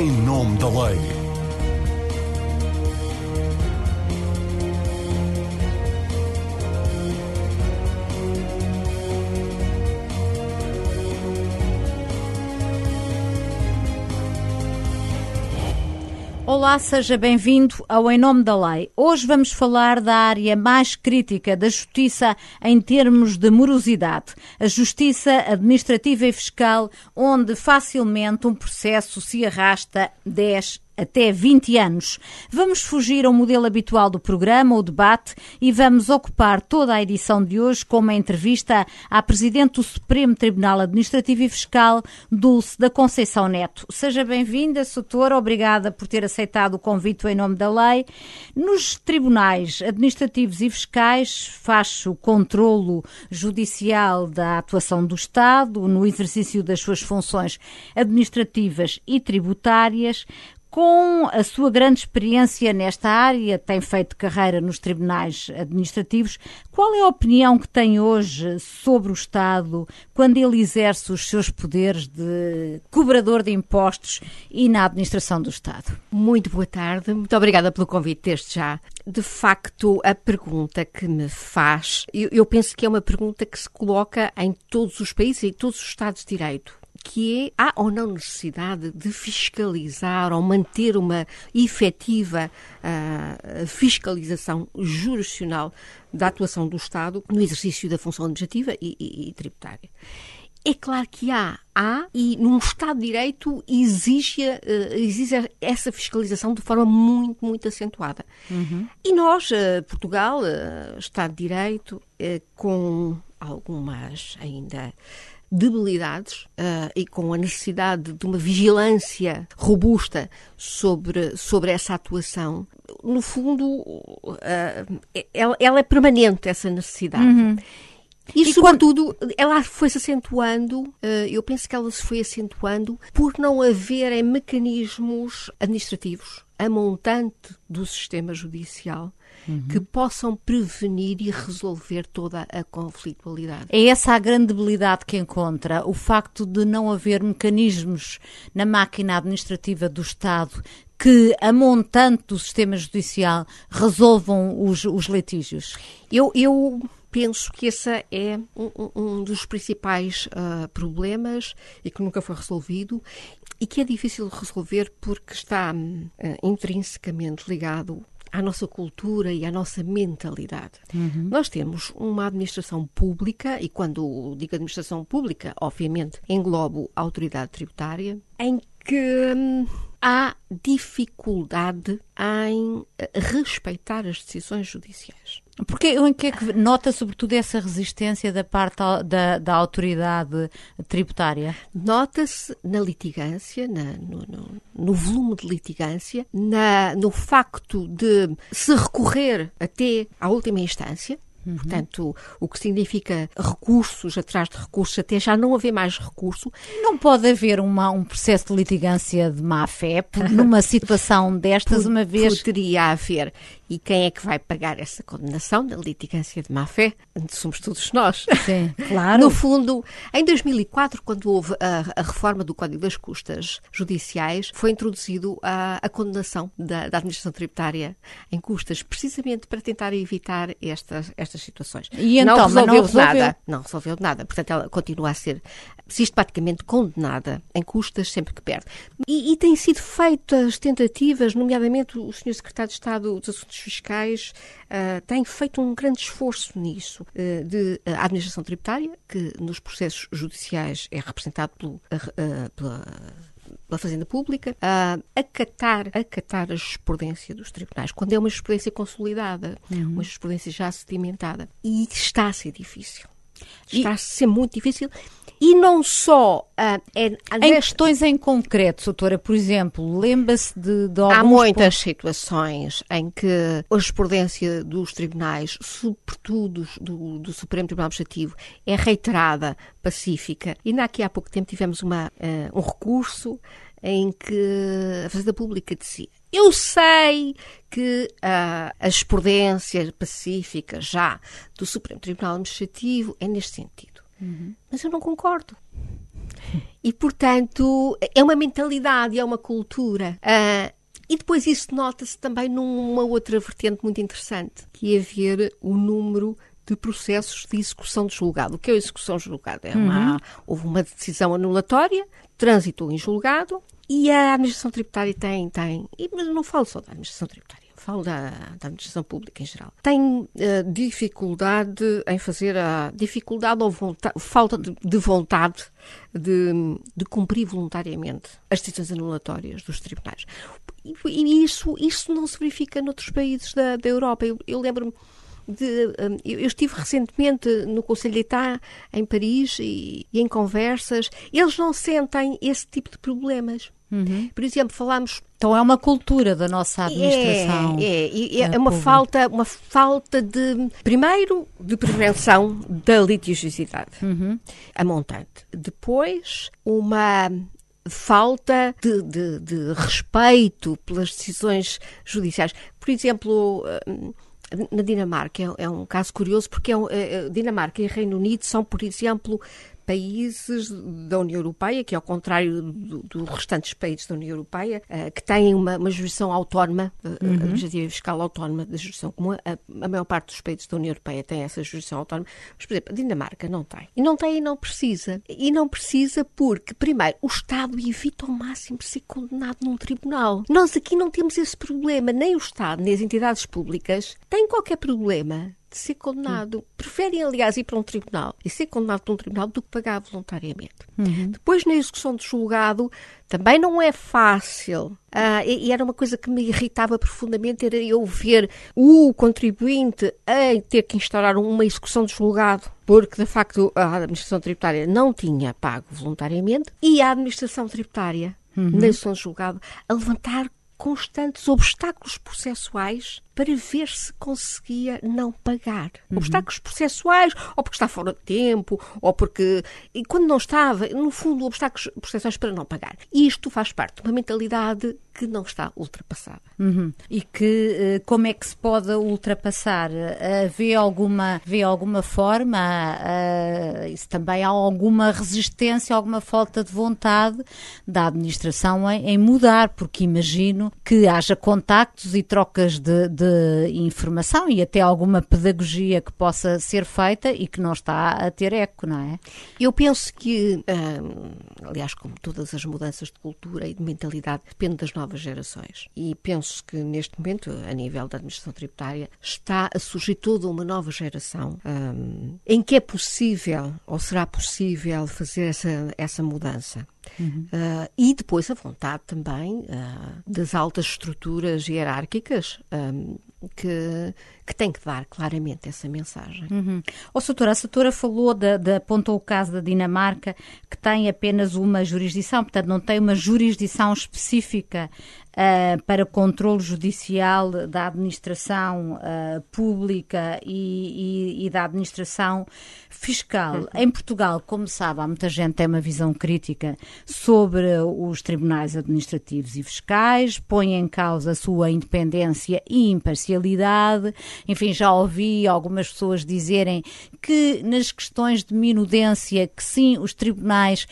em nome da lei. Olá, seja bem-vindo ao Em Nome da Lei. Hoje vamos falar da área mais crítica da justiça em termos de morosidade, a justiça administrativa e fiscal, onde facilmente um processo se arrasta 10 até 20 anos. Vamos fugir ao modelo habitual do programa, o debate, e vamos ocupar toda a edição de hoje com uma entrevista à Presidente do Supremo Tribunal Administrativo e Fiscal, Dulce da Conceição Neto. Seja bem-vinda, Soutora, obrigada por ter aceitado o convite em nome da lei. Nos tribunais administrativos e fiscais faz o controlo judicial da atuação do Estado no exercício das suas funções administrativas e tributárias. Com a sua grande experiência nesta área, tem feito carreira nos tribunais administrativos. Qual é a opinião que tem hoje sobre o Estado quando ele exerce os seus poderes de cobrador de impostos e na administração do Estado? Muito boa tarde, muito obrigada pelo convite desde já. De facto, a pergunta que me faz, eu, eu penso que é uma pergunta que se coloca em todos os países e todos os Estados de Direito que é, há ou não necessidade de fiscalizar ou manter uma efetiva uh, fiscalização jurisdicional da atuação do Estado no exercício da função administrativa e, e, e tributária. É claro que há, há, e num Estado de Direito exige, uh, exige essa fiscalização de forma muito, muito acentuada. Uhum. E nós, uh, Portugal, uh, Estado de Direito, com algumas ainda debilidades uh, e com a necessidade de uma vigilância robusta sobre, sobre essa atuação, no fundo, uh, ela, ela, é permanente, essa necessidade. Uhum. E, e, sobretudo, quando... ela foi-se acentuando, eu penso que ela se foi acentuando por não haver mecanismos administrativos a montante do sistema judicial uhum. que possam prevenir e resolver toda a conflitualidade. É essa a grande debilidade que encontra, o facto de não haver mecanismos na máquina administrativa do Estado que, a montante do sistema judicial, resolvam os, os litígios? Eu, eu penso que esse é um, um dos principais uh, problemas e que nunca foi resolvido e que é difícil de resolver porque está uh, intrinsecamente ligado à nossa cultura e à nossa mentalidade. Uhum. Nós temos uma administração pública, e quando digo administração pública, obviamente englobo a autoridade tributária, em que hum, há dificuldade em respeitar as decisões judiciais. Porque em que é que nota sobretudo essa resistência da parte da, da autoridade tributária? Nota-se na litigância, na, no, no, no, volume de litigância, na, no facto de se recorrer até à última instância, Uhum. Portanto, o que significa recursos atrás de recursos, até já não haver mais recurso. Não pode haver uma, um processo de litigância de má fé numa situação destas, uma vez. Poderia haver. E quem é que vai pagar essa condenação da litigância de má fé? Somos todos nós. Sim, claro. No fundo, em 2004, quando houve a, a reforma do Código das Custas Judiciais, foi introduzido a, a condenação da, da, administração tributária em custas, precisamente para tentar evitar estas, estas situações. E então, não resolveu, não resolveu nada. Não resolveu nada. Portanto, ela continua a ser sistematicamente condenada em custas sempre que perde. E, e têm sido feitas tentativas, nomeadamente o Sr. Secretário de Estado dos Assuntos Fiscais uh, tem feito um grande esforço nisso, uh, de uh, administração tributária, que nos processos judiciais é representado pelo, pela pela Fazenda Pública, a acatar, acatar a jurisprudência dos tribunais, quando é uma jurisprudência consolidada, uhum. uma jurisprudência já sedimentada. E está a ser difícil. Está a ser muito difícil e não só uh, é, em questões em concreto, doutora, por exemplo, lembra-se de, de Há muitas pontos... situações em que a jurisprudência dos tribunais, sobretudo do, do Supremo Tribunal Administrativo, é reiterada, pacífica. E ainda aqui há pouco tempo tivemos uma, uh, um recurso em que a Fazenda Pública dizia eu sei que uh, a jurisprudência pacífica já do Supremo Tribunal Administrativo é neste sentido. Uhum. Mas eu não concordo. E, portanto, é uma mentalidade, é uma cultura. Uh, e depois isso nota-se também numa outra vertente muito interessante, que é ver o número de processos de execução de julgado. O que é a execução de julgado? É uma, uhum. Houve uma decisão anulatória, trânsito em julgado, e a administração tributária tem, tem, mas não falo só da administração tributária, falo da, da administração pública em geral, tem uh, dificuldade em fazer a dificuldade ou vontade, falta de, de vontade de, de, cumprir voluntariamente as decisões anulatórias dos tribunais. E, e isso, isso não se verifica noutros países da, da Europa. Eu, eu lembro-me de, um, eu estive recentemente no Conselho de Etat, em Paris, e, e, em conversas. Eles não sentem esse tipo de problemas. Uhum. Por exemplo, falamos. Então é uma cultura da nossa administração. É, é, é, é uma falta, uma falta de, primeiro, de prevenção da litigiosidade, uhum. a montante. Depois, uma falta de, de, de, respeito pelas decisões judiciais. Por exemplo, hum, na Dinamarca. É, é um caso curioso porque é, é, Dinamarca e Reino Unido são, por exemplo, países da União Europeia, que ao contrário dos do restantes países da União Europeia, uh, que têm uma, uma jurisdição autónoma, uh, uhum. administrativa e fiscal autónoma da jurisdição comum, a, a, maior parte dos países da União Europeia tem essa jurisdição autónoma, mas, por exemplo, a Dinamarca não tem. E não tem e não precisa. E não precisa porque, primeiro, o Estado evita ao máximo ser condenado num tribunal. Nós aqui não temos esse problema, nem o Estado, nem as entidades públicas têm qualquer problema de ser condenado. Uhum. Preferem, aliás, ir para um tribunal e ser condenado por um tribunal do que pagar voluntariamente. Uhum. Depois, na execução do julgado, também não é fácil. Ah, e, e, era uma coisa que me irritava profundamente, era eu ver o contribuinte a ter que instaurar uma execução de julgado, porque, de facto, a administração tributária não tinha pago voluntariamente, e a administração tributária, uhum. na execução de julgado, a levantar constantes obstáculos processuais para ver se conseguia não pagar. Uhum. Obstáculos processuais, ou porque está fora de tempo, ou porque. E quando não estava, no fundo, obstáculos processuais para não pagar. E isto faz parte de uma mentalidade que não está ultrapassada. Uhum. E que eh, como é que se pode ultrapassar? Uh, vê, alguma, vê alguma forma? Uh, isso também há alguma resistência, alguma falta de vontade da administração em, em mudar, porque imagino que haja contactos e trocas de, de de informação e até alguma pedagogia que possa ser feita e que não está a ter eco, não é? Eu penso que, hum, aliás, como todas as mudanças de cultura e de mentalidade, depende das novas gerações. E penso que neste momento, a nível da administração tributária, está a surgir toda uma nova geração hum, em que é possível ou será possível fazer essa, essa mudança. Uhum. Uh, e depois a vontade também uh, das altas estruturas hierárquicas um, que, que tem que dar claramente essa mensagem. Uhum. Oh, Soutora, a Soutora falou, de, de, apontou o caso da Dinamarca, que tem apenas uma jurisdição, portanto não tem uma jurisdição específica uh, para controle judicial da administração uh, pública e, e, e, da administração fiscal. Uhum. Em Portugal, como sabe, há muita gente que tem uma visão crítica sobre os tribunais administrativos e fiscais, põe em causa a sua independência e imparcialidade. Enfim, já ouvi algumas pessoas dizerem que nas questões de minudência, que sim, os tribunais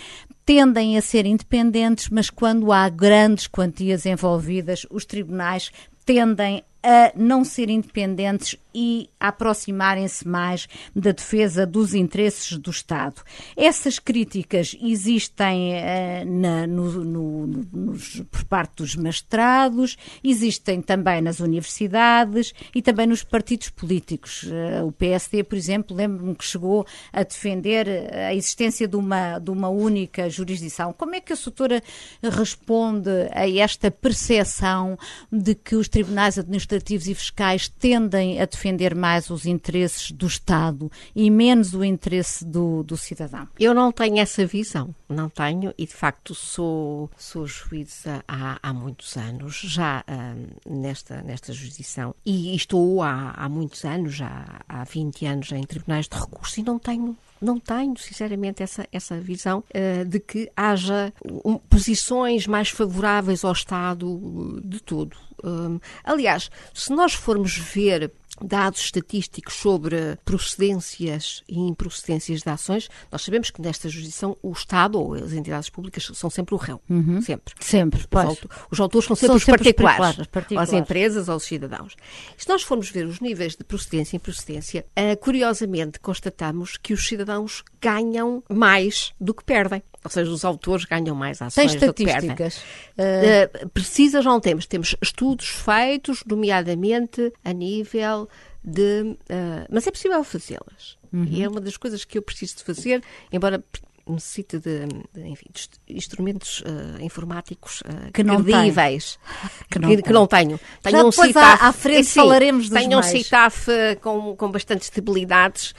tendem a ser independentes, mas quando há grandes quantias envolvidas, os tribunais tendem a não ser independentes e aproximarem-se mais da defesa dos interesses do Estado. Essas críticas existem uh, na, no, no, nos, por parte dos mestrados, existem também nas universidades e também nos partidos políticos. Uh, o PSD, por exemplo, lembro-me que chegou a defender a existência de uma, de uma única jurisdição. Como é que a doutora responde a esta percepção de que os tribunais administrativos e fiscais tendem a defender mais os interesses do Estado e menos o interesse do, do cidadão? Eu não tenho essa visão, não tenho, e de facto sou, sou juíza há, há muitos anos, já uh, nesta, nesta jurisdição, e estou há, há muitos anos, já há 20 anos em tribunais de recurso, e não tenho não tenho, sinceramente, essa, essa visão uh, de que haja um, posições mais favoráveis ao Estado de todo. Um, aliás, se nós formos ver dados estatísticos sobre procedências e improcedências de ações, nós sabemos que nesta jurisdição o Estado ou as entidades públicas são sempre o réu. Uhum. Sempre. Sempre, pois. Os, os autores são sempre são os sempre particulares, os particulares, as empresas ou os cidadãos. Se nós formos ver os níveis de procedência e improcedência, uh, curiosamente constatamos que os cidadãos ganham mais do que perdem. Ou seja, os autores ganham mais ações Tem do que perdem. Uh... Uh, precisas não temos. Temos estudos feitos, nomeadamente a nível de. Uh, mas é possível fazê-las. Uhum. E é uma das coisas que eu preciso de fazer, embora necessite de, de, enfim, de instrumentos uh, informáticos uh, que não credíveis, que não, que, que não tenho. tenho Já um depois CITAF, à, à frente sim, falaremos dos Tenho mais. um CITAF uh, com, com bastantes debilidades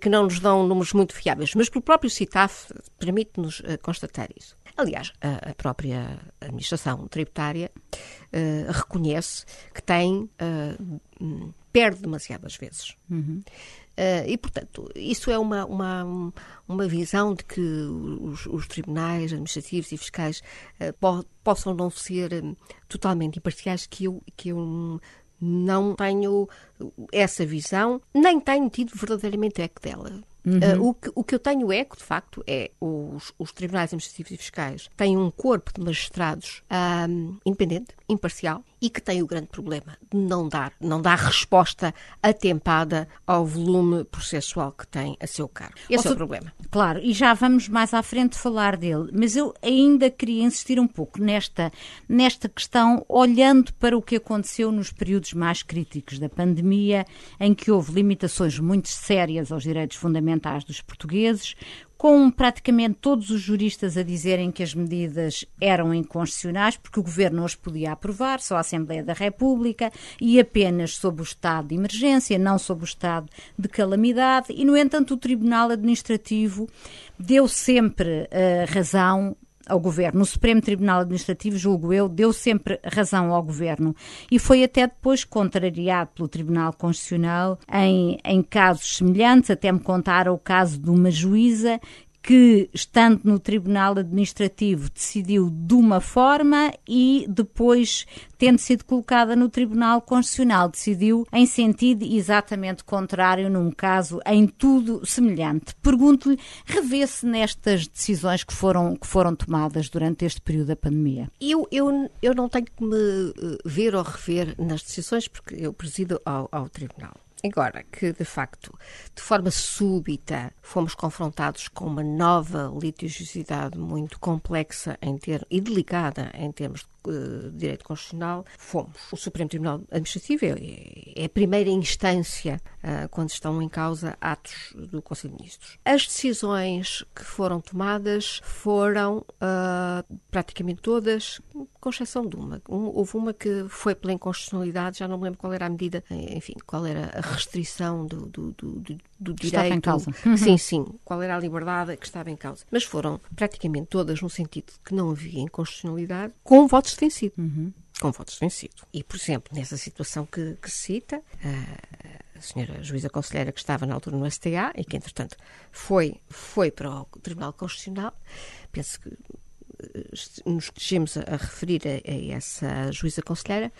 que não nos dão números muito fiáveis, mas pelo próprio CITAF permite-nos constatar isso. Aliás, a, a própria administração tributária reconhece que tem perde demasiadas vezes. Uhum. Uh, e, portanto, isso é uma, uma, uma visão de que os, os tribunais administrativos e fiscais uh, po possam não ser um, totalmente imparciais, que eu, que eu não tenho essa visão, nem tenho tido verdadeiramente eco dela. Uhum. Uh, o, que, o que eu tenho eco, de facto, é os, os tribunais administrativos e fiscais têm um corpo de magistrados um, independente, imparcial, e que tem o grande problema de não dar, não dar resposta atempada ao volume processual que tem a seu cargo. Esse é o problema. Claro, e já vamos mais à frente falar dele, mas eu ainda queria insistir um pouco nesta, nesta questão, olhando para o que aconteceu nos períodos mais críticos da pandemia, em que houve limitações muito sérias aos direitos fundamentais dos portugueses, com praticamente todos os juristas a dizerem que as medidas eram inconstitucionais, porque o governo as podia aprovar, só a Assembleia da República, e apenas sob o estado de emergência, não sob o estado de calamidade, e, no entanto, o Tribunal Administrativo deu sempre uh, razão ao governo. O Supremo Tribunal Administrativo, julgo eu, deu sempre razão ao governo e foi até depois contrariado pelo Tribunal Constitucional em, em casos semelhantes. Até me contaram o caso de uma juíza que, estando no Tribunal Administrativo, decidiu de uma forma e depois, tendo sido colocada no Tribunal Constitucional, decidiu em sentido exatamente contrário, num caso em tudo semelhante. Pergunto-lhe, revê-se nestas decisões que foram, que foram tomadas durante este período da pandemia? Eu, eu, eu não tenho que me eh, ver ou rever nas decisões, porque eu presido ao, ao Tribunal. Agora que, de facto, de forma súbita, fomos confrontados com uma nova litigiosidade muito complexa em ter, e delicada em termos de direito constitucional, fomos. O Supremo Tribunal Administrativo é, é a primeira instância uh, quando estão em causa atos do Conselho de Ministros. As decisões que foram tomadas foram uh, praticamente todas, com exceção de uma. Um, houve uma que foi pela inconstitucionalidade, já não me lembro qual era a medida, enfim, qual era a restrição do, do, do, do, do direito. Estava em causa. Sim, sim. Qual era a liberdade que estava em causa. Mas foram praticamente todas no sentido de que não havia inconstitucionalidade, com votos votos vencido. Uhum. Com votos vencido. E, por exemplo, nessa situação que, que cita, a, a senhora juíza conselheira que estava na altura no STA e que, entretanto, foi, foi para o Tribunal Constitucional, penso que eh, nos estejamos a, a referir a, a essa juíza conselheira,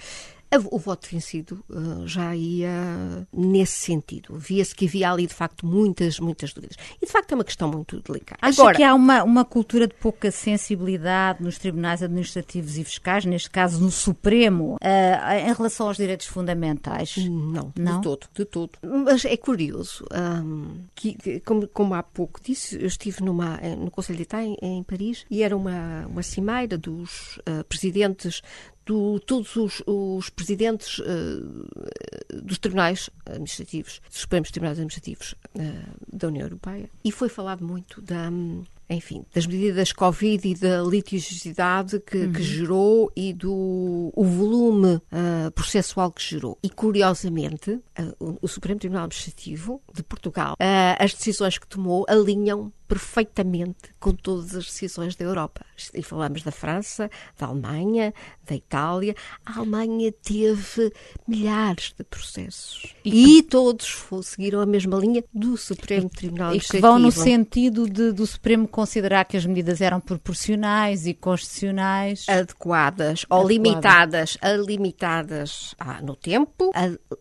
o voto vencido uh, já ia nesse sentido. Via-se que havia ali, de facto, muitas, muitas dúvidas. E, de facto, é uma questão muito delicada. Acha Agora, que há uma, uma cultura de pouca sensibilidade nos tribunais administrativos e fiscais, neste caso no Supremo, uh, em relação aos direitos fundamentais? Não, Não, de todo, de todo. Mas é curioso um, que, como, como, há pouco disse, eu estive numa, eh, no Conselho de Itália, em, em Paris, e era uma, uma cimeira dos uh, presidentes do, todos os, os presidentes uh, dos tribunais administrativos, dos Supremos Tribunais Administrativos uh, da União Europeia, e foi falado muito da, enfim, das medidas Covid e da litigiosidade que, uhum. que gerou e do o volume uh, processual que gerou. E, curiosamente, o, o, Supremo Tribunal Administrativo de Portugal, as decisões que tomou alinham perfeitamente com todas as decisões da Europa. E falamos da França, da Alemanha, da Itália. A Alemanha teve milhares de processos e, e todos seguiram a mesma linha do Supremo Tribunal e que vão no sentido de, do Supremo considerar que as medidas eram proporcionais e constitucionais. Adequadas ou limitadas, limitadas ah, no tempo,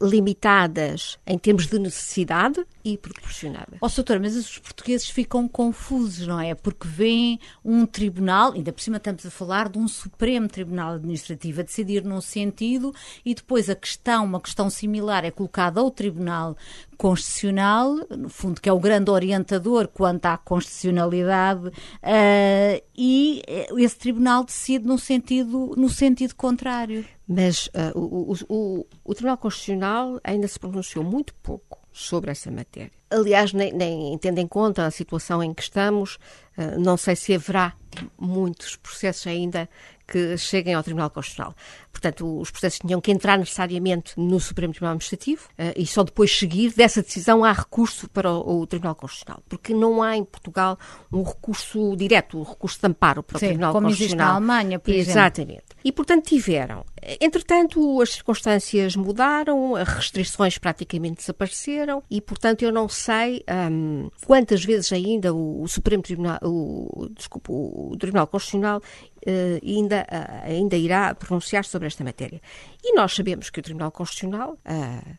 limitadas em termos de necessidade e proporcionadas. Ó, oh, doutor, mas os portugueses ficam confusos, não é? Porque vêm um tribunal, ainda por cima estamos a falar de um Supremo Tribunal Administrativo a decidir num sentido e depois a questão, uma questão similar é colocada ao Tribunal Constitucional, no fundo, que é o grande orientador quanto à constitucionalidade, uh, e esse tribunal decide no sentido, no sentido contrário. Mas uh, o, o, o Tribunal Constitucional ainda se pronunciou muito pouco sobre essa matéria. Aliás, nem, nem tendo em conta a situação em que estamos, uh, não sei se haverá muitos processos ainda que cheguem ao Tribunal Constitucional. Portanto, os processos tinham que entrar necessariamente no Supremo Tribunal Administrativo uh, e só depois seguir dessa decisão há recurso para o, o, Tribunal Constitucional. Porque não há em Portugal um recurso direto, um recurso de amparo para o Sim, Tribunal como Constitucional. Como existe na Alemanha, por Exatamente. exemplo. E, portanto, tiveram. Entretanto, as circunstâncias mudaram, as restrições praticamente desapareceram e, portanto, eu não sei um, quantas vezes ainda o, o Supremo Tribunal, o, desculpa, o Tribunal Constitucional uh, ainda, uh, ainda irá pronunciar sobre esta matéria. E nós sabemos que o Tribunal Constitucional uh,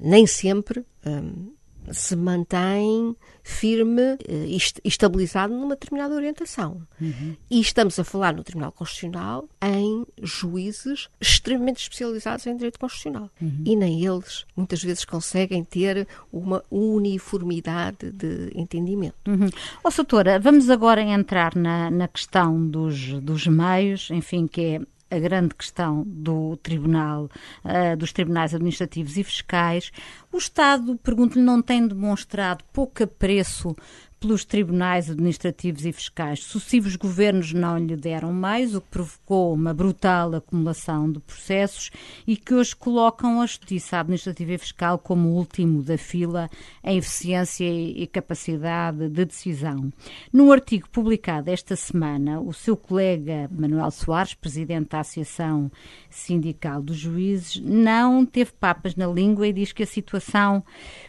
nem sempre um, se mantém firme e estabilizado numa determinada orientação. Uhum. E estamos a falar no Tribunal Constitucional em juízes extremamente especializados em direito constitucional. Uhum. E nem eles, muitas vezes, conseguem ter uma uniformidade de entendimento. Uhum. Oh, doutora, vamos agora entrar na, na questão dos, dos meios, enfim, que é a grande questão do tribunal, uh, dos tribunais administrativos e fiscais. O Estado, pergunto-lhe, não tem demonstrado pouco apreço pelos tribunais administrativos e fiscais. Sucessivos governos não lhe deram mais, o que provocou uma brutal acumulação de processos e que hoje colocam a justiça administrativa e fiscal como o último da fila em eficiência e capacidade de decisão. Num artigo publicado esta semana, o seu colega Manuel Soares, presidente da Associação Sindical dos Juízes, não teve papas na língua e diz que a situação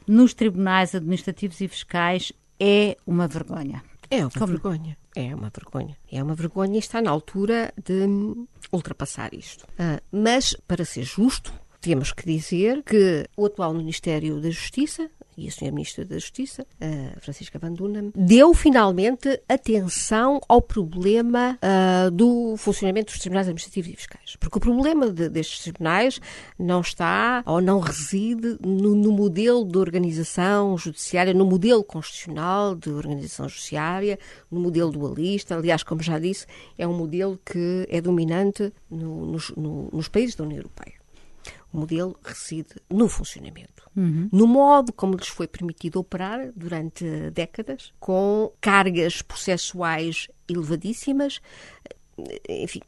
nos tribunais administrativos e fiscais é uma vergonha. É uma Como? vergonha. É uma vergonha. É uma vergonha e está na altura de ultrapassar isto. Uh, mas, para ser justo, temos que dizer que o atual Ministério da Justiça e a Sra. Ministra da Justiça, Francisca Van Dunham, deu finalmente atenção ao problema uh, do funcionamento dos tribunais administrativos e fiscais. Porque o problema de, destes tribunais não está ou não reside no, no, modelo de organização judiciária, no modelo constitucional de organização judiciária, no modelo dualista. Aliás, como já disse, é um modelo que é dominante no, nos, no, nos países da União Europeia. Modelo reside no funcionamento, uhum. no modo como lhes foi permitido operar durante décadas, com cargas processuais elevadíssimas, enfim,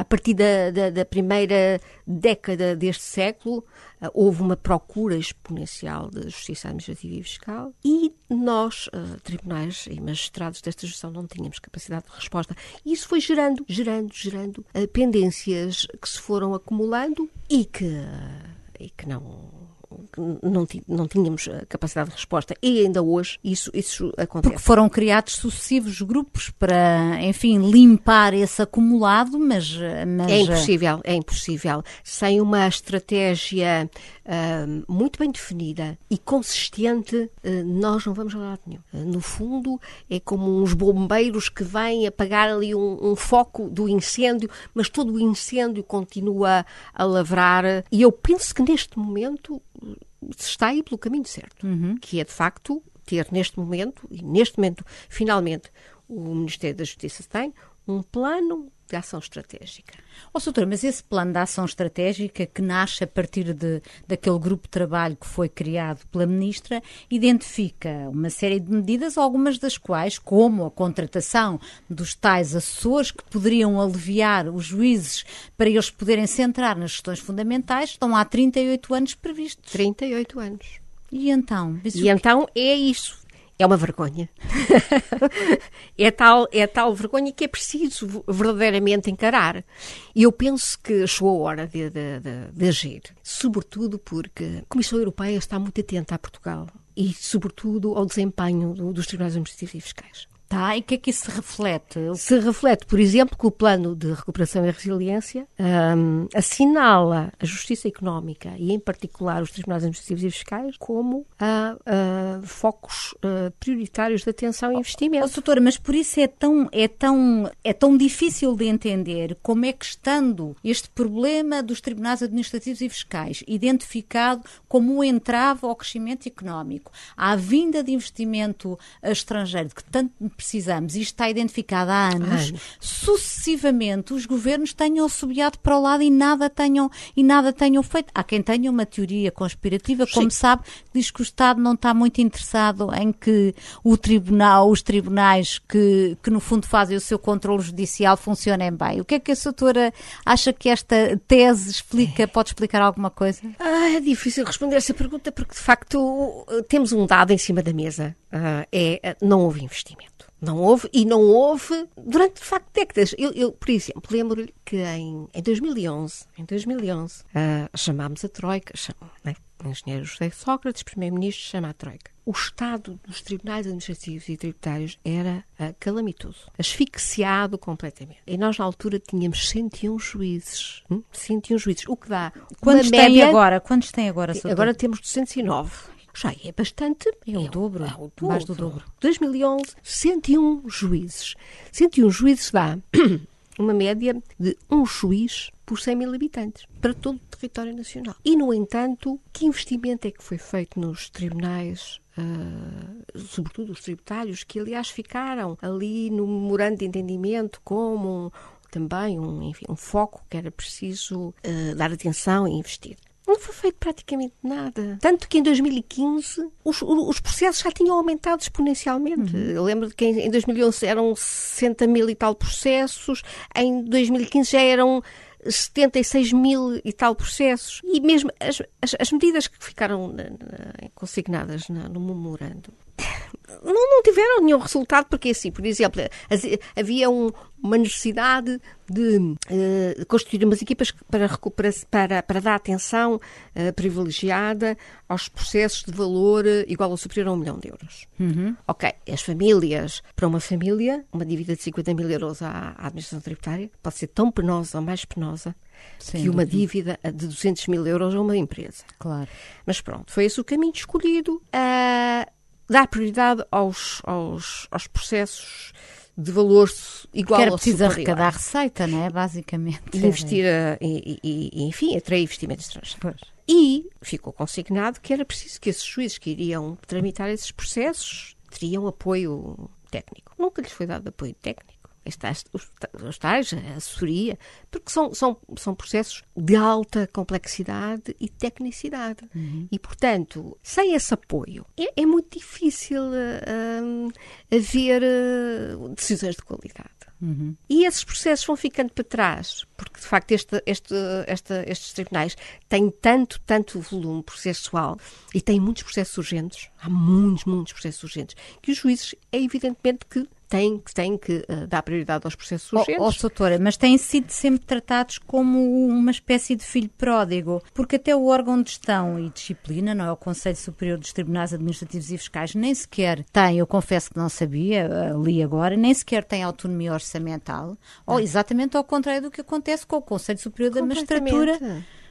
a partir da, da, da, primeira década deste século, uh, houve uma procura exponencial de justiça administrativa e fiscal e nós, uh, tribunais e magistrados desta gestão, não tínhamos capacidade de resposta. E isso foi gerando, gerando, gerando uh, pendências que se foram acumulando e que, e que não não, não tínhamos capacidade de resposta e ainda hoje isso, isso acontece. Porque foram criados sucessivos grupos para, enfim, limpar esse acumulado, mas... mas... É impossível, é impossível. Sem uma estratégia uh, muito bem definida e consistente, uh, nós não vamos a lado nenhum. Uh, no fundo, é como uns bombeiros que vêm apagar ali um, um foco do incêndio, mas todo o incêndio continua a lavrar. E eu penso que neste momento se está aí pelo caminho certo, uhum. que é de facto ter neste momento, e neste momento, finalmente, o Ministério da Justiça tem um plano de ação estratégica. Ó, oh, doutora, mas esse plano de ação estratégica que nasce a partir de, daquele grupo de trabalho que foi criado pela Ministra, identifica uma série de medidas, algumas das quais, como a contratação dos tais assessores que poderiam aliviar os juízes para eles poderem centrar nas questões fundamentais, estão há 38 anos previstos. 38 anos. E então? E então é isso. É uma vergonha. é, tal, é tal vergonha que é preciso verdadeiramente encarar. E eu penso que chegou a hora de, de, de, de agir, sobretudo porque a Comissão Europeia está muito atenta a Portugal e, sobretudo, ao desempenho do, dos tribunais administrativos e fiscais. Tá, e o que é que isso se reflete? Se reflete, por exemplo, que o plano de recuperação e resiliência um, assinala a justiça económica e, em particular, os tribunais administrativos e fiscais como uh, uh, focos uh, prioritários de atenção e investimento. Oh, doutora, mas por isso é tão, é, tão, é tão difícil de entender como é que, estando este problema dos tribunais administrativos e fiscais identificado como um entrave ao crescimento económico, à vinda de investimento estrangeiro, que tanto precisamos, isto está identificado há anos, sucessivamente os governos tenham subiado para o lado e nada tenham, e nada tenham feito. Há quem tenha uma teoria conspirativa, como Sim. sabe, diz que o Estado não está muito interessado em que o tribunal, os tribunais que, que no fundo fazem o seu controle judicial funcionem bem. O que é que a doutora acha que esta tese explica? Pode explicar alguma coisa? Ah, é difícil responder essa pergunta porque, de facto, temos um dado em cima da mesa. Uh, é, não houve investimento. Não houve, e não houve durante, de facto, décadas. Eu, eu por exemplo, lembro-lhe que em, em 2011, em 2011, uh, chamámos a Troika, chamam, né? o engenheiro José Sócrates, primeiro-ministro, chama a Troika. O estado dos tribunais administrativos e tributários era uh, calamitoso, asfixiado completamente. E nós, na altura, tínhamos 101 juízes. Hum? 101 juízes, o que dá. Quantos média... agora? Quantos têm agora? Agora temos 209 já é bastante. É o dobro. É o dobro. Mais do dobro. 2011, 101 juízes. 101 juízes dá uma média de um juiz por 100 mil habitantes para todo o território nacional. E, no entanto, que investimento é que foi feito nos tribunais Uh, sobretudo os tributários, que aliás ficaram ali no memorando de entendimento como um, também um, enfim, um foco que era preciso uh, dar atenção e investir. Não foi feito praticamente nada. Tanto que em 2015 os, os processos já tinham aumentado exponencialmente. Uhum. Eu lembro de que em 2011 eram 60 mil e tal processos, em 2015 já eram 76 mil e tal processos. E mesmo as, as, as medidas que ficaram na, na, consignadas na, no memorando não, não tiveram nenhum resultado, porque assim, por exemplo, havia um, uma necessidade de uh, constituir umas equipas para, para, para dar atenção uh, privilegiada aos processos de valor uh, igual ou superior a um milhão de euros. Uhum. Ok, as famílias, para uma família, uma dívida de 50 mil euros à, à administração tributária pode ser tão penosa ou mais penosa Sem que uma dívida de 200 mil euros a uma empresa. Claro. Mas pronto, foi esse o caminho escolhido. Uh, dar prioridade aos, aos, aos processos de valor igual era preciso arrecadar receita, não é? Basicamente. Investir, a, e, e, enfim, atrair investimento estrangeiro. Pois. E ficou consignado que era preciso que esses juízes que iriam tramitar esses processos teriam apoio técnico. Nunca lhes foi dado apoio técnico tais, os, tais, a assessoria, porque são, são, são processos de alta complexidade e tecnicidade. Uhum. E, portanto, sem esse apoio, é, é muito difícil uh, uh, haver uh, decisões de qualidade. Uhum. E esses processos vão ficando para trás, porque de facto este, este, este, estes tribunais têm tanto, tanto volume processual e têm muitos processos urgentes, há muitos, muitos processos urgentes, que os juízes é evidentemente que têm, têm que uh, dar prioridade aos processos urgentes. Oh, oh, doutora, mas têm sido sempre tratados como uma espécie de filho pródigo, porque até o órgão de gestão e disciplina, não é? O Conselho Superior dos Tribunais Administrativos e Fiscais, nem sequer tem, eu confesso que não sabia, uh, li agora, nem sequer tem autonomia orçamental, ou exatamente ao contrário do que acontece com o Conselho Superior da Magistratura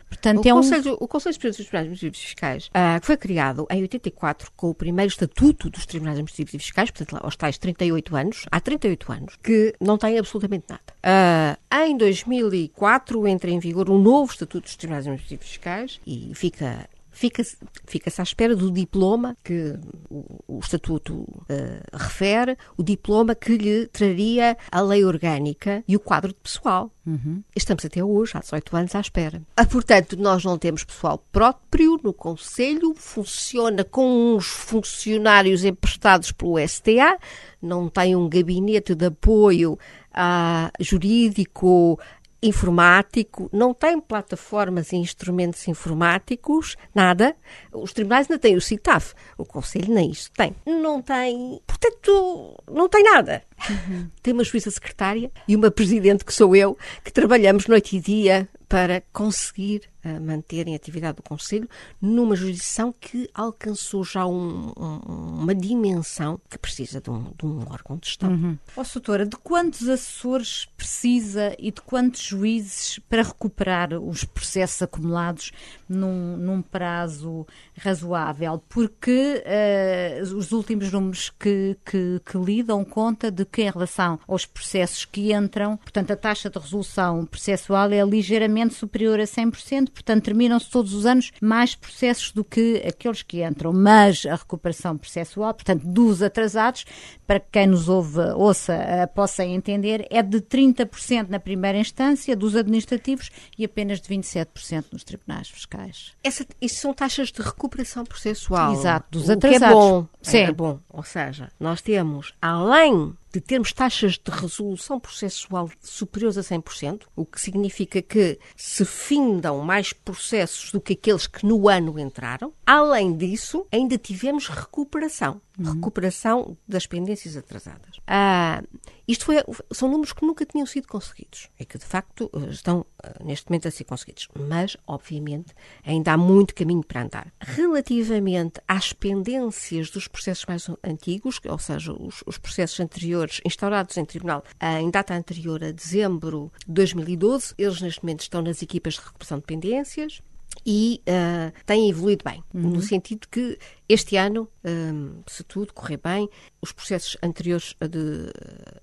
Portanto, o, é Conselho, um... o Conselho Superior dos Tribunais Administrativos e Fiscais, uh, que foi criado em 84 com o primeiro Estatuto dos Tribunais Administrativos e Fiscais, portanto, lá, aos tais 38 anos, há 38 anos, que não tem absolutamente nada. Uh, em 2004 entra em vigor um novo Estatuto dos Tribunais Administrativos e Fiscais e fica Fica-se fica à espera do diploma que o, o Estatuto uh, refere, o diploma que lhe traria a lei orgânica e o quadro de pessoal. Uhum. Estamos até hoje, há 18 anos, à espera. Ah, portanto, nós não temos pessoal próprio no Conselho, funciona com uns funcionários emprestados pelo STA, não tem um gabinete de apoio ah, jurídico informático, não tem plataformas e instrumentos informáticos, nada. Os tribunais ainda têm o CITAF, o Conselho nem isso tem. Não tem, portanto, não tem nada. Uhum. Tem uma juíza secretária e uma presidente que sou eu, que trabalhamos noite e dia para conseguir uh, manter em atividade o Conselho numa jurisdição que alcançou já um, um, uma dimensão que precisa de um, de um órgão de Estado. Uhum. Oh, doutora, de quantos assessores precisa e de quantos juízes para recuperar os processos acumulados num, num prazo razoável? Porque uh, os últimos números que, que, que li dão conta de que, em relação aos processos que entram, portanto, a taxa de resolução processual é ligeiramente superior a 100%, portanto, terminam-se todos os anos mais processos do que aqueles que entram. Mas a recuperação processual, portanto, dos atrasados, para quem nos ouve, ouça, uh, possa entender, é de 30% na primeira instância dos administrativos e apenas de 27% nos tribunais fiscais. Essa, isso são taxas de recuperação processual. Exato, dos atrasados. que é bom. Sim. É bom. Ou seja, nós temos, além de termos taxas de resolução processual superiores a 100%, o que significa que se findam mais processos do que aqueles que no ano entraram. Além disso, ainda tivemos recuperação. Recuperação das pendências atrasadas. Ah, isto foi, são números que nunca tinham sido conseguidos e que, de facto, eh, estão eh, neste momento a ser conseguidos. Mas, obviamente, ainda há muito caminho para andar. Relativamente às pendências dos processos mais antigos, ou seja, os, os processos anteriores instaurados em tribunal em data anterior a dezembro de 2012, eles neste momento estão nas equipas de recuperação de pendências e uh, tem evoluído bem, uhum. no sentido que este ano, um, se tudo correr bem, os processos anteriores a, de,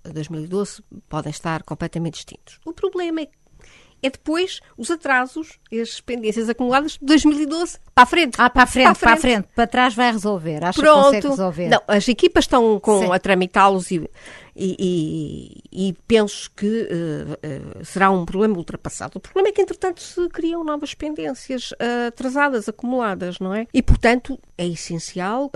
a 2012 podem estar completamente distintos. O problema é é depois os atrasos e as pendências acumuladas de 2012 para a frente. Ah, para a frente, para a frente. Para, a frente. para trás vai resolver. Acho Pronto. que consegue resolver. Não, as equipas estão com, a tramitá-los e, e, e, e, penso que uh, uh, será um problema ultrapassado. O problema é que, entretanto, se criam novas pendências uh, atrasadas, acumuladas, não é? E, portanto, é essencial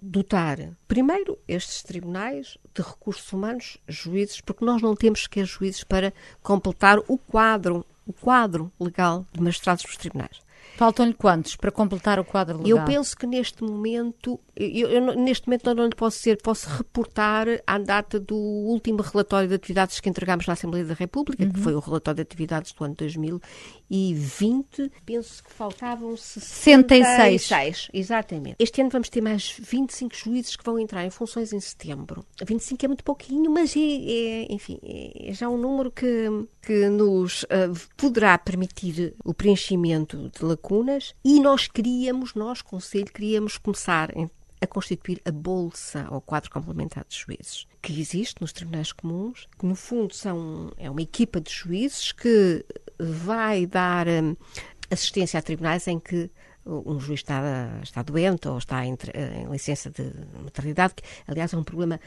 dotar, primeiro, estes tribunais de recursos humanos, juízes, porque nós não temos sequer juízes para completar o quadro, o quadro legal de magistrados dos tribunais. Faltam-lhe quantos para completar o quadro legal? Eu penso que neste momento, eu, eu, neste momento não lhe posso dizer, posso reportar à data do último relatório de atividades que entregámos na Assembleia da República, uhum. que foi o relatório de atividades do ano 2020. Penso que faltavam 66. 66. Exatamente. Este ano vamos ter mais 25 juízes que vão entrar em funções em setembro. 25 é muito pouquinho, mas é, é enfim, é, é já um número que, que nos uh, poderá permitir o preenchimento de lacunas e nós queríamos, nós, Conselho, queríamos começar a constituir a bolsa ou quadro complementar de juízes que existe nos tribunais comuns, que no fundo são, é uma equipa de juízes que vai dar um, assistência a tribunais em que um juiz está, está doente ou está em, em licença de maternidade, que aliás é um problema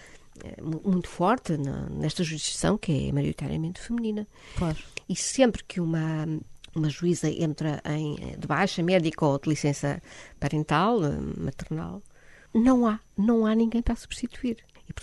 eh, muito forte nesta jurisdição, que é maioritariamente feminina. Claro. E sempre que uma uma juíza entra em, de baixa médica ou de licença parental, eh, maternal, não há, não há ninguém para substituir.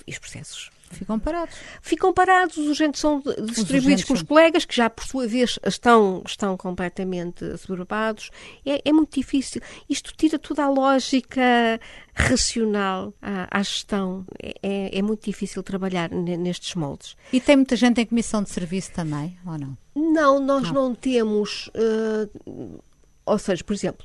E os processos ficam parados. Ficam parados, os agentes são distribuídos com os colegas, que já por sua vez estão, estão completamente assoberbados. É, é muito difícil. Isto tira toda a lógica racional à, à gestão. É, é, é muito difícil trabalhar nestes moldes. E tem muita gente em comissão de serviço também, ou não? Não, nós não, não temos. Uh, ou seja, por exemplo,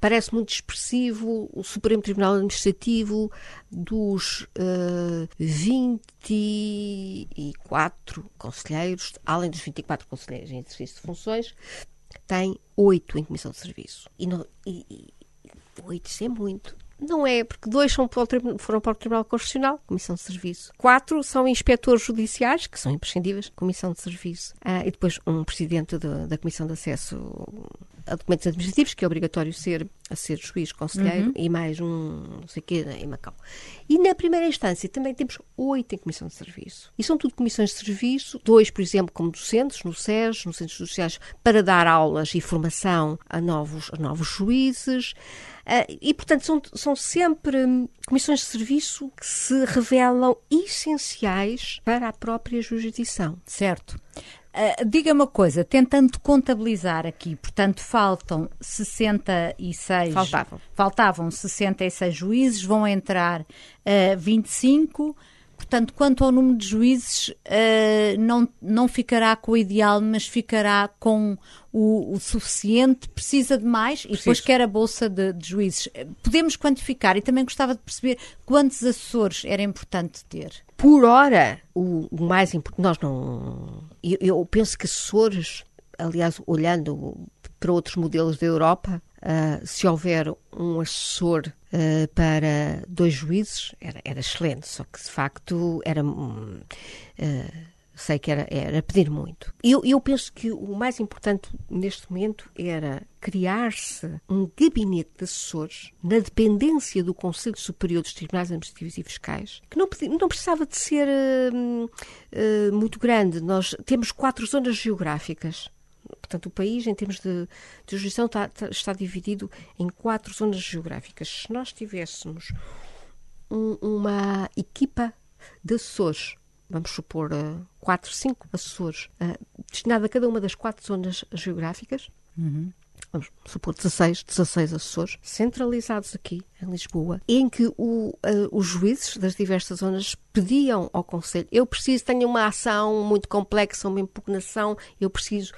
parece muito expressivo o Supremo Tribunal Administrativo dos uh, eh, 24 conselheiros, além dos 24 conselheiros em exercício de funções, tem oito em comissão de serviço. E, não, e, e oito, isso é muito. Não é, porque dois são para foram para o Tribunal Constitucional, Comissão de Serviço. Quatro são inspectores judiciais, que são imprescindíveis, Comissão de Serviço. Ah, e depois um presidente de, da Comissão de Acesso a documentos administrativos, que é obrigatório ser, a ser juiz, conselheiro, uhum. e mais um não sei o quê em Macau. E na primeira instância também temos oito em comissão de serviço. E são tudo comissões de serviço, dois, por exemplo, como docentes, no SES, nos centros sociais, para dar aulas e formação a novos, a novos juízes. Uh, e, portanto, são, são sempre comissões de serviço que se revelam essenciais para a própria jurisdição. Certo. Uh, diga uma coisa, tentando contabilizar aqui, portanto, faltam 66. Faltavam. Faltavam 66 juízes, vão entrar uh, 25. Portanto, quanto ao número de juízes, uh, não, não ficará com o ideal, mas ficará com o, o suficiente, precisa de mais e depois quer a bolsa de, de, juízes. Podemos quantificar e também gostava de perceber quantos assessores era importante ter. Por hora, o, o mais importante, nós não. Eu, eu penso que assessores, aliás, olhando para outros modelos da Europa, Uh, se houver um assessor uh, para dois juízes, era, era, excelente, só que de facto era. Uh, sei que era, era pedir muito. Eu, eu penso que o mais importante neste momento era criar-se um gabinete de assessores na dependência do Conselho Superior dos Tribunais Administrativos e Fiscais, que não, não precisava de ser muito grande. Nós temos quatro zonas geográficas Portanto, o país, em termos de, de jurisdição, está, está, dividido em quatro zonas geográficas. Se nós tivéssemos um, uma equipa de assessores, vamos supor uh, quatro, cinco assessores, uh, destinada a cada uma das quatro zonas geográficas, uhum. vamos supor 16, 16 assessores, centralizados aqui em Lisboa, em que o, uh, os juízes das diversas zonas pediam ao Conselho: eu preciso, tenho uma ação muito complexa, uma impugnação, eu preciso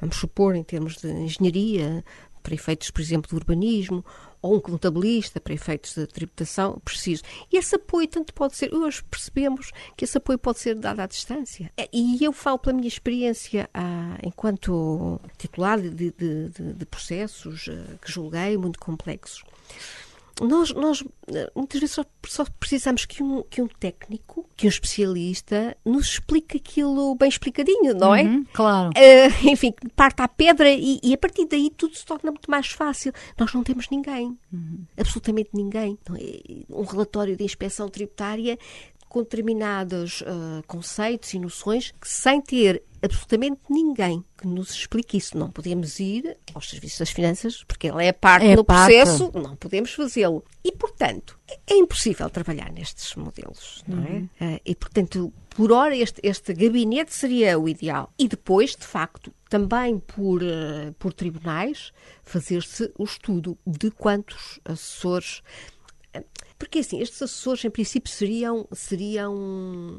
vamos supor, em termos de engenharia, para efeitos, por exemplo, de urbanismo, ou um contabilista para efeitos de tributação, preciso. E esse apoio tanto pode ser, hoje percebemos que esse apoio pode ser dado à distância. E eu falo pela minha experiência ah, enquanto titular de, de, de, de processos ah, que julguei muito complexos nós, nós muitas vezes só, só, precisamos que um, que um técnico, que um especialista, nos explique aquilo bem explicadinho, não é? Uhum, claro. Uh, enfim, parta a pedra e, e, a partir daí tudo se torna muito mais fácil. Nós não temos ninguém, uhum. absolutamente ninguém. É? Um relatório de inspeção tributária com determinados uh, conceitos e noções sem ter absolutamente ninguém que nos explique isso. Não podemos ir aos serviços das finanças, porque ele é parte é do processo, não podemos fazê-lo. E, portanto, é impossível trabalhar nestes modelos, não é? Uhum. Uh, e, portanto, por hora, este, este gabinete seria o ideal. E depois, de facto, também por, uh, por tribunais, fazer-se o estudo de quantos assessores porque assim, estes assessores em princípio seriam, seriam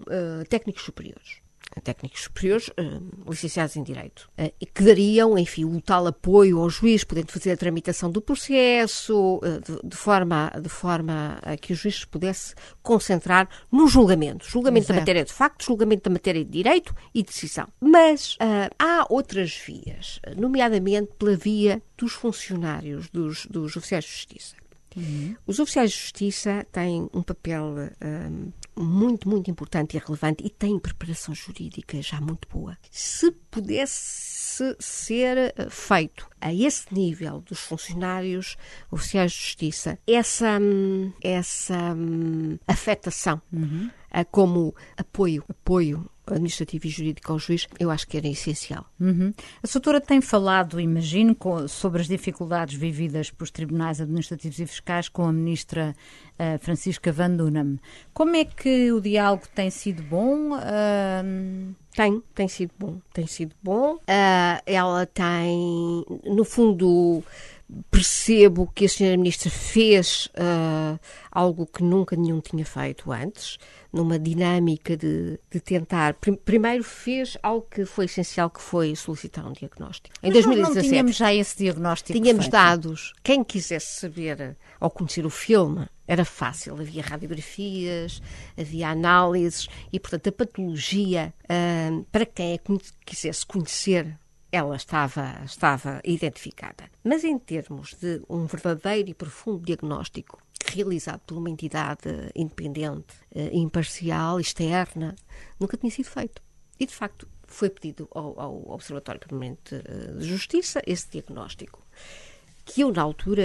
uh, técnicos superiores técnicos superiores, uh, licenciados em Direito, uh, e que dariam, enfim, o tal apoio ao juiz, podendo fazer a tramitação do processo, uh, de, de, forma, de forma a que o juiz pudesse concentrar no julgamento. Julgamento Exato. da matéria de facto, julgamento da matéria de direito e decisão. Mas há outras vias, nomeadamente pela via dos funcionários, dos, dos oficiais de justiça. Uhum. Os oficiais de justiça têm um papel um, muito, muito importante e relevante e têm preparação jurídica já muito boa. Se pudesse ser eh, feito a esse nível dos funcionários oficiais de justiça essa, hum, essa um, afetação uhum. como apoio, apoio administrativo e jurídico ao juiz, eu acho que era essencial. Uhum. A doutora tem falado, imagino, sobre as dificuldades vividas pelos tribunais administrativos e fiscais com a ministra uh, Francisca Van Dunham. Como é que o diálogo tem sido bom? Uh... Tem, tem sido bom, tem sido bom. Uh, ela tem, no fundo, percebo que a senhora ministra fez uh, algo que nunca nenhum tinha feito antes, numa dinâmica de, de tentar. Prim, primeiro fez algo que foi essencial, que foi solicitar um diagnóstico. Em Mas 2017. Não tínhamos já esse diagnóstico. Tínhamos feito. dados. Quem quisesse saber ou conhecer o filme era fácil. Havia radiografias, havia análises e, portanto, a patologia, uh, para quem é quisesse conhecer ela estava, estava identificada. Mas em termos de um verdadeiro e profundo diagnóstico realizado por uma entidade independente, eh, imparcial, externa, nunca tinha sido feito. E, de facto, foi pedido ao, ao Observatório Permanente eh, de Justiça esse diagnóstico. Que eu, na altura,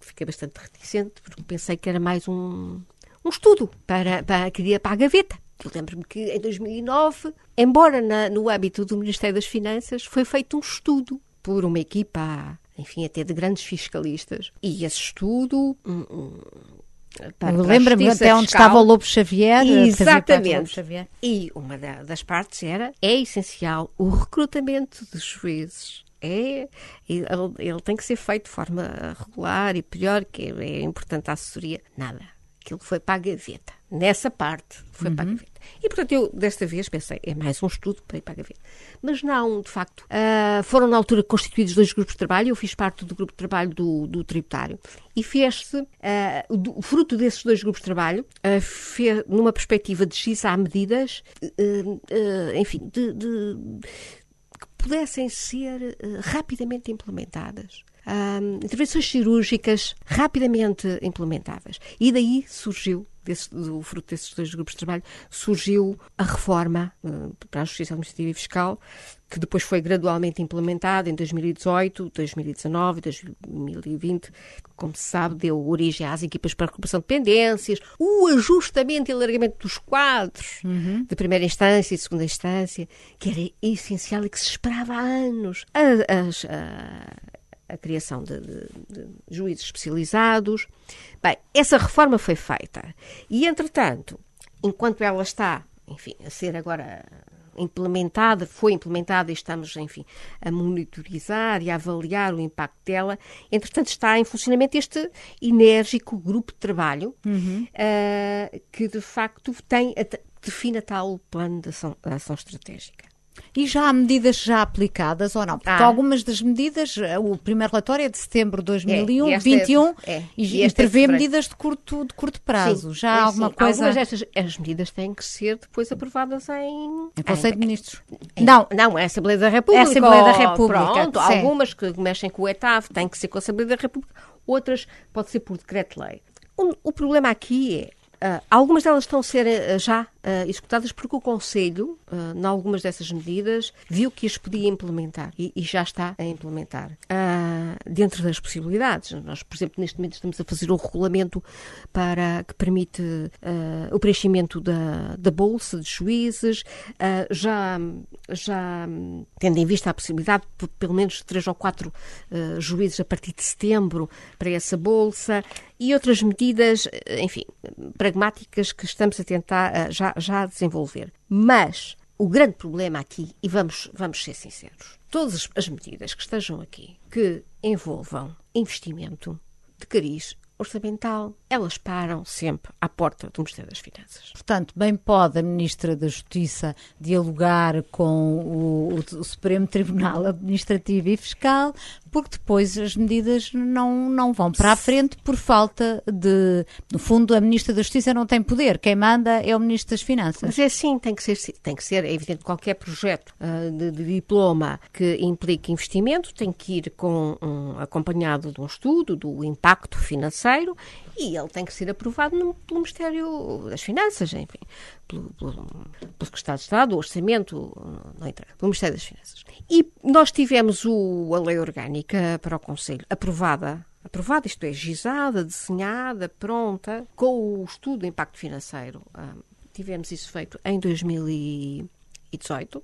fiquei bastante reticente, porque pensei que era mais um, um estudo para, para, para a gaveta. Eu lembro-me que em 2009, embora na, no âmbito do Ministério das Finanças, foi feito um estudo por uma equipa, enfim, até de grandes fiscalistas. E esse estudo, um, um, Lembra-me até onde fiscal. estava o Lobo Xavier. Exatamente. Lobo Xavier. E uma da- das partes era, é essencial o recrutamento de juízes. É, ele, ele tem que ser feito de forma regular e pior, que é, é importante a assessoria. Nada. Aquilo foi para a gaveta. Nessa parte foi para a gaveta. E, portanto, eu desta vez pensei, é mais um estudo para ir para a gaveta. Mas não, de facto. ah, foram na altura constituídos dois grupos de trabalho. Eu fiz parte do grupo de trabalho do, do tributário. E fez-se, o fruto desses dois grupos de trabalho, ah, fe- numa perspectiva de X há medidas, enfim, de- de, que pudessem ser rapidamente implementadas. Intervenções cirúrgicas rapidamente implementáveis. E daí surgiu, desse, do fruto desses dois grupos de trabalho, surgiu a reforma eh, para a Justiça Administrativa e Fiscal, que depois foi gradualmente implementada em 2018, 2019, 2020. Como se sabe, deu origem às equipas para recuperação de pendências, o ajustamento e alargamento dos quadros de primeira instância e segunda instância, que era essencial e que se esperava há anos. A- as- a- a criação de, de- de juízes especializados. Bem, essa reforma foi feita. E, entretanto, enquanto ela está, enfim, a ser agora implementada, foi implementada e estamos, enfim, a monitorizar e a avaliar o impacto dela, entretanto está em funcionamento este enérgico grupo de trabalho ah, que, de facto, tem, define a tal plano de ação, de ação estratégica. E já há medidas já aplicadas ou não? Porque Ah. algumas das medidas, eh, o primeiro relatório é de setembro de 2021, É, e esta é- 21, é, e, e é prevê fevereiro. medidas de curto, de curto prazo. Sim, já é há alguma sim. coisa Algumas destas as medidas têm que ser depois aprovadas em... em Conselho de Ministros? em- Não, Não, é a Assembleia da República. É a Assembleia da República, Pronto, sim. algumas que mexem com o ETAF têm que ser com a Assembleia da República, outras pode ser por decreto-lei. O, o problema aqui é, ah, algumas delas estão a ser ah, já ah, executadas porque o Conselho, em algumas dessas medidas, viu que as podia implementar e, e já está a implementar. Dentro das possibilidades. Nós, por exemplo, neste momento estamos a fazer o regulamento para que permite ah, o preenchimento da, da bolsa de juízes, ah, já, já tendo em vista a possibilidade de pelo menos três ou quatro ah, juízes a partir de setembro para essa bolsa e outras medidas, enfim, pragmáticas que estamos a tentar já, já desenvolver. Mas o grande problema aqui, e vamos, vamos ser sinceros, todas as medidas que estejam aqui que envolvam investimento de cariz orçamental, elas param sempre à porta do Ministério das Finanças. Portanto, bem pode a Ministra da Justiça dialogar com o, o- Supremo Tribunal Administrativo e Fiscal, porque depois as medidas não, não vão para a frente por falta de. No fundo, a Ministra da Justiça não tem poder. Quem manda é o Ministro das Finanças. Mas é assim, tem que ser, tem que ser é evidente, qualquer projeto ah, de, de diploma que implique investimento tem que ir com um, acompanhado de um estudo do impacto financeiro e ele tem que ser aprovado no- pelo Ministério das Finanças, enfim, pelo, pelo, pelo Secretário de Estado, o Orçamento, não interessa, pelo Ministério das Finanças. E nós tivemos o, a lei orgânica para o Conselho aprovada aprovada, isto é, gizada, desenhada, pronta, com o estudo de impacto financeiro. Ah, tivemos isso feito em 2018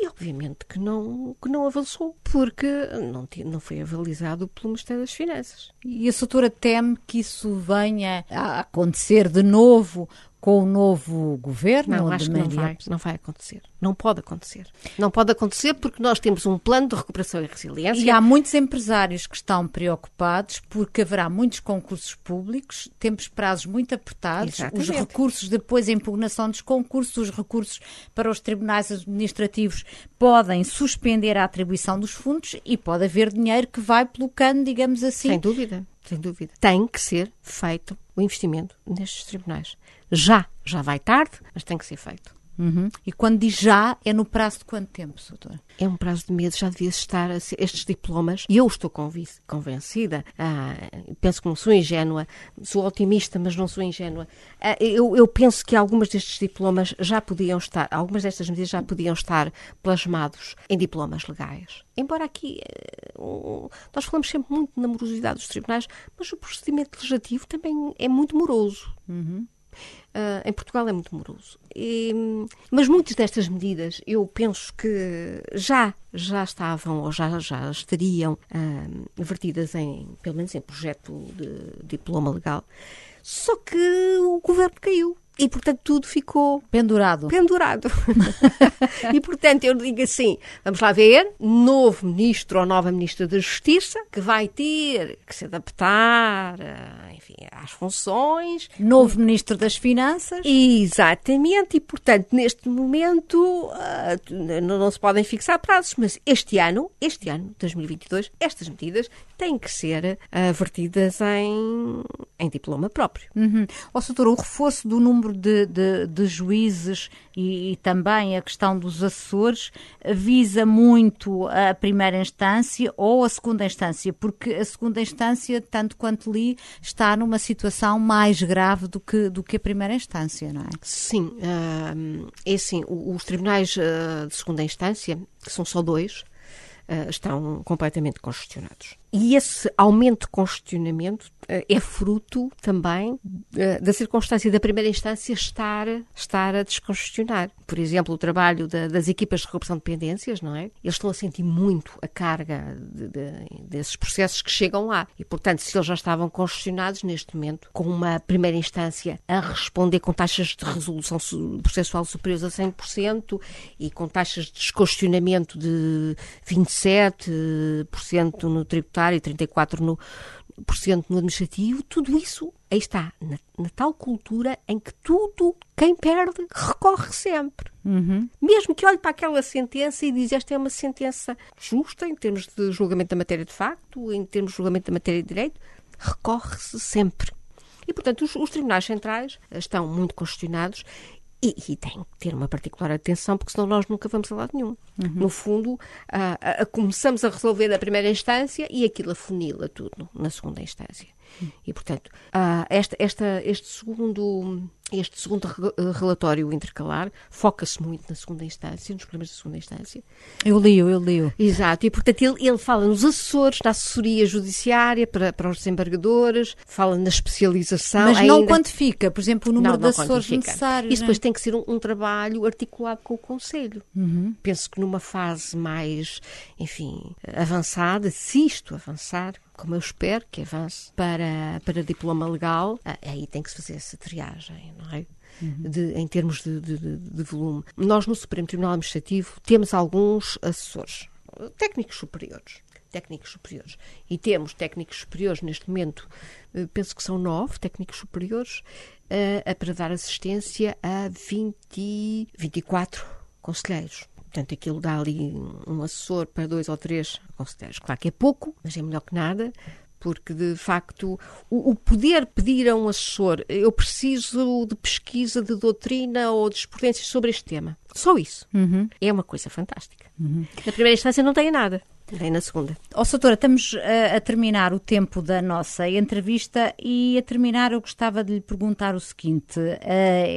e obviamente que não, que não avançou, porque não, não foi avalizado pelo Ministério das Finanças. E a doutora teme que isso venha a acontecer de novo com o novo governo? Não, acho que não Maria- vai, não vai acontecer. Não pode acontecer. Não pode acontecer porque nós temos um plano de recuperação e resiliência. E há muitos empresários que estão preocupados porque haverá muitos concursos públicos, temos prazos muito apertados, os Exatamente. recursos depois, a impugnação dos concursos, os recursos para os tribunais administrativos podem suspender a atribuição dos fundos e pode haver dinheiro que vai pelo cano, digamos assim. Sem dúvida, sem dúvida. Tem que ser feito o investimento nestes tribunais. Já, já vai tarde, mas tem que ser feito. Uhum. E quando diz já, é no prazo de quanto tempo, doutora? É um prazo de meses, já devia estar estes diplomas, e eu estou convencida, ah, penso que não sou ingênua, sou otimista, mas não sou ingênua. Ah, eu, eu penso que algumas destes diplomas já podiam estar, algumas destas medidas já podiam estar plasmados em diplomas legais. Embora aqui eh, nós falamos sempre muito na morosidade dos tribunais, mas o procedimento legislativo também é muito moroso. Ah, em Portugal é muito moroso. E, mas muitas destas medidas eu penso que já, já estavam ou já, já estariam ah, vertidas em, pelo menos em projeto de diploma legal. Só que o governo caiu. E, portanto, tudo ficou pendurado. Pendurado. e, portanto, eu digo assim: vamos lá ver, novo ministro ou nova ministra da Justiça, que vai ter que se adaptar, enfim, às funções. Novo ministro das Finanças. Exatamente, e, portanto, neste momento ah, não se podem fixar prazos, mas este ano, este ano, 2022, estas medidas têm que ser uh, vertidas em, em diploma próprio. Uhum. Ó, o reforço do número de, de, de juízes e, e, também a questão dos assessores visa muito a primeira instância ou a segunda instância, porque a segunda instância, tanto quanto li, está numa situação mais grave do que, do que a primeira instância, não é? Sim, é assim, os tribunais uh, de segunda instância, que são só dois, uh, estão completamente congestionados. E esse aumento de congestionamento uh, é fruto também uh, da circunstância da primeira instância estar, estar a descongestionar. Por exemplo, o trabalho da, das equipas de recuperação de dependências, não é? Eles estão a sentir muito a carga de, de, desses processos que chegam lá. E, portanto, se eles já estavam congestionados neste momento, com uma primeira instância a responder com taxas de resolução processual superiores a 100% e com taxas de descongestionamento de 27% no tributário e 34% no, por cento no administrativo, tudo isso aí está, na, na, tal cultura em que tudo, quem perde, recorre sempre. Uhum. Mesmo que olhe para aquela sentença e diz esta é uma sentença justa em termos de julgamento da matéria de facto, em termos de julgamento da matéria de direito, recorre-se sempre. E, portanto, os, os, tribunais centrais estão muito questionados e, e tem que ter uma particular atenção, porque senão nós nunca vamos a lado nenhum. Uhum. No fundo, a, a, começamos a resolver na primeira instância e aquilo afunila tudo na segunda instância. Uhum. E, portanto, esta, esta, este segundo este segundo eh, relatório intercalar foca-se muito na segunda instância, nos problemas da segunda instância. Eu li-o, eu li-o. Exato, e portanto ele, ele fala nos assessores, na assessoria judiciária para, para os desembargadores, fala na especialização. Mas ainda... não quantifica, por exemplo, o número não, de assessores necessários. Isso depois tem que ser um, um, trabalho articulado com o Conselho. Uhum. Penso que numa fase mais, enfim, avançada, se isto avançar, como eu espero que avance para, para diploma legal, aí tem que se fazer essa triagem, não é? Uhum. De, em termos de, de, de, volume. Nós, no Supremo Tribunal Administrativo, temos alguns assessores, técnicos superiores. Técnicos superiores. E temos técnicos superiores neste momento, eh, penso que são nove técnicos superiores, a, a para dar assistência a 20, 24 conselheiros. Portanto, aquilo dá ali um assessor para dois ou três conselheiros. Claro que é pouco, mas é melhor que nada, porque de facto o, poder pedir a um assessor eu preciso de pesquisa de doutrina ou de jurisprudência sobre este tema. Só isso. Uhum. É uma coisa fantástica. Uhum. Na primeira instância não tem nada. Vem na segunda. Ó, oh, Soutora, estamos a, a, terminar o tempo da nossa entrevista e a terminar eu gostava de lhe perguntar o seguinte. Uh,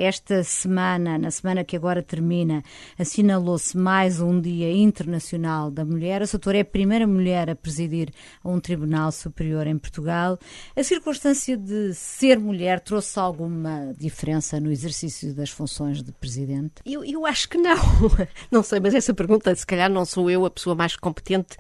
esta semana, na semana que agora termina, assinalou-se mais um Dia Internacional da Mulher. A Soutora é a primeira mulher a presidir um Tribunal Superior em Portugal. A circunstância de ser mulher trouxe alguma diferença no exercício das funções de presidente? Eu, eu acho que não. Não sei, mas essa pergunta, se calhar não sou eu a pessoa mais competente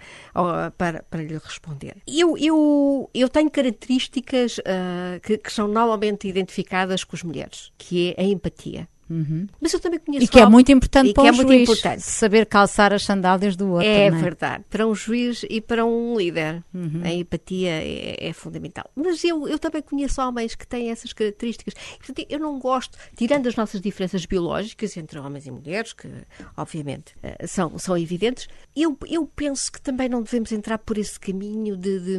para, para lhe responder. Eu, eu, eu tenho características uh, que, que são normalmente identificadas com as mulheres, que é a empatia. Uhum. Mas eu também conheço. E que é muito importante para é um juiz importante. saber calçar as sandálias do outro. É, é, verdade. Para um juiz e para um líder. Uhum. A empatia é, é, fundamental. Mas eu, eu também conheço homens que têm essas características. Eu não gosto, tirando as nossas diferenças biológicas entre homens e mulheres, que obviamente eh, são, são evidentes, eu, eu penso que também não devemos entrar por esse caminho de, de,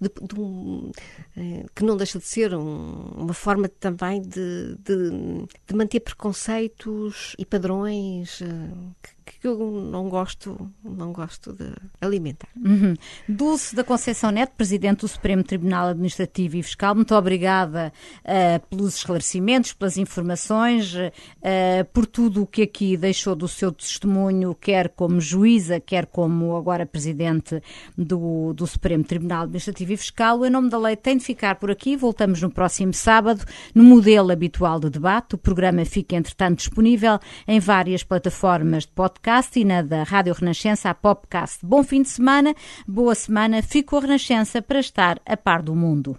de, de um, eh, que não deixa de ser um, uma forma também de, de manter preconceito conceitos e padrões eh, que que eu não gosto, não gosto de alimentar. Uhum. Dulce da Conceição Neto, Presidente do Supremo Tribunal Administrativo e Fiscal, muito obrigada uh, pelos esclarecimentos, pelas informações, uh, por tudo o que aqui deixou do seu testemunho, quer como juíza, quer como agora Presidente do, do Supremo Tribunal Administrativo e Fiscal. Em nome da lei tem de ficar por aqui, voltamos no próximo sábado, no modelo habitual de debate. O programa fica, entretanto, disponível em várias plataformas de podcast podcast e na da Rádio Renascença, a Popcast. Bom fim de semana, boa semana. Ficou a Renascença para estar a par do mundo.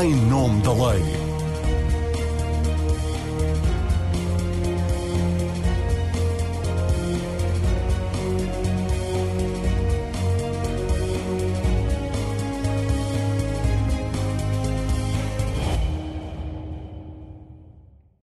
Em nome da lei.